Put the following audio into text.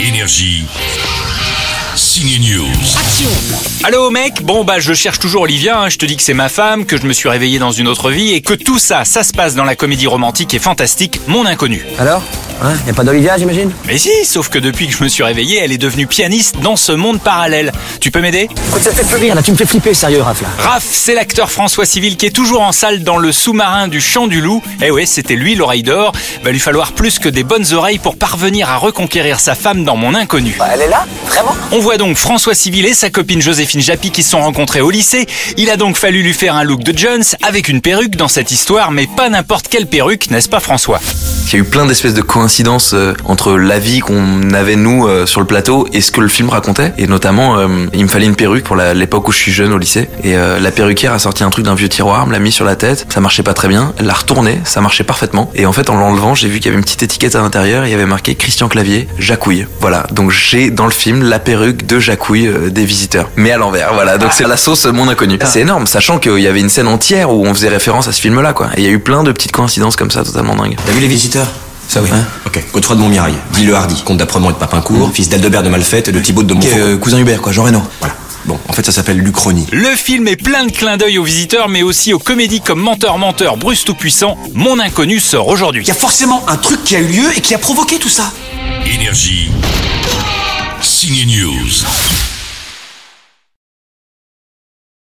Énergie. Signe News. Allô mec, bon bah je cherche toujours Olivia, hein. je te dis que c'est ma femme, que je me suis réveillé dans une autre vie et que tout ça, ça se passe dans la comédie romantique et fantastique Mon Inconnu. Alors? Hein Y a pas d'Olivia, j'imagine? Mais si, sauf que depuis que je me suis réveillé, elle est devenue pianiste dans ce monde parallèle. Tu peux m'aider? Écoute, ça fait rire, là, tu me fais flipper, sérieux, Raph, là. Raph, c'est l'acteur François Civil qui est toujours en salle dans le sous-marin du Chant du Loup. Eh ouais, c'était lui l'oreille d'or. Va lui falloir plus que des bonnes oreilles pour parvenir à reconquérir sa femme dans Mon Inconnu. Bah, elle est là Vraiment? On voit donc François Civil et sa copine Joséphine Japy qui se sont rencontrés au lycée. Il a donc fallu lui faire un look de Jones avec une perruque dans cette histoire, mais pas n'importe quelle perruque, n'est-ce pas François? Il y a eu plein d'espèces de coïncidences euh, entre la vie qu'on avait nous euh, sur le plateau et ce que le film racontait. Et notamment, euh, il me fallait une perruque pour l'époque où je suis jeune au lycée. Et euh, la perruquière a sorti un truc d'un vieux tiroir, me l'a mis sur la tête. Ça marchait pas très bien. Elle l'a retourné, ça marchait parfaitement. Et en fait, en l'enlevant, j'ai vu qu'il y avait une petite étiquette à l'intérieur. Il y avait marqué Christian Clavier, Jacouille. Voilà. Donc j'ai dans le film la perruque de Jacouille des visiteurs, mais à l'envers. Voilà. Donc c'est la sauce mon inconnu. C'est énorme, sachant qu'il y avait une scène entière où on faisait référence à ce film-là, quoi. Et il y a eu plein de petites coïncidences comme ça, totalement dingues. T'as vu les visiteurs? Ça oui. Hein ok. Godefroy de Montmirail, Guy Le Hardy, comte d'Apremont et de Papincourt, fils d'Aldebert de Malfette et de Thibaut de Montfort. euh, cousin Hubert, quoi, Jean Reno. Voilà. Bon, en fait, ça s'appelle l'Uchronie. Le film est plein de clins d'œil aux visiteurs, mais aussi aux comédies comme Menteur Menteur, Bruce Tout-Puissant. Mon Inconnu sort aujourd'hui. Il y a forcément un truc qui a eu lieu et qui a provoqué tout ça. Énergie. Signe News.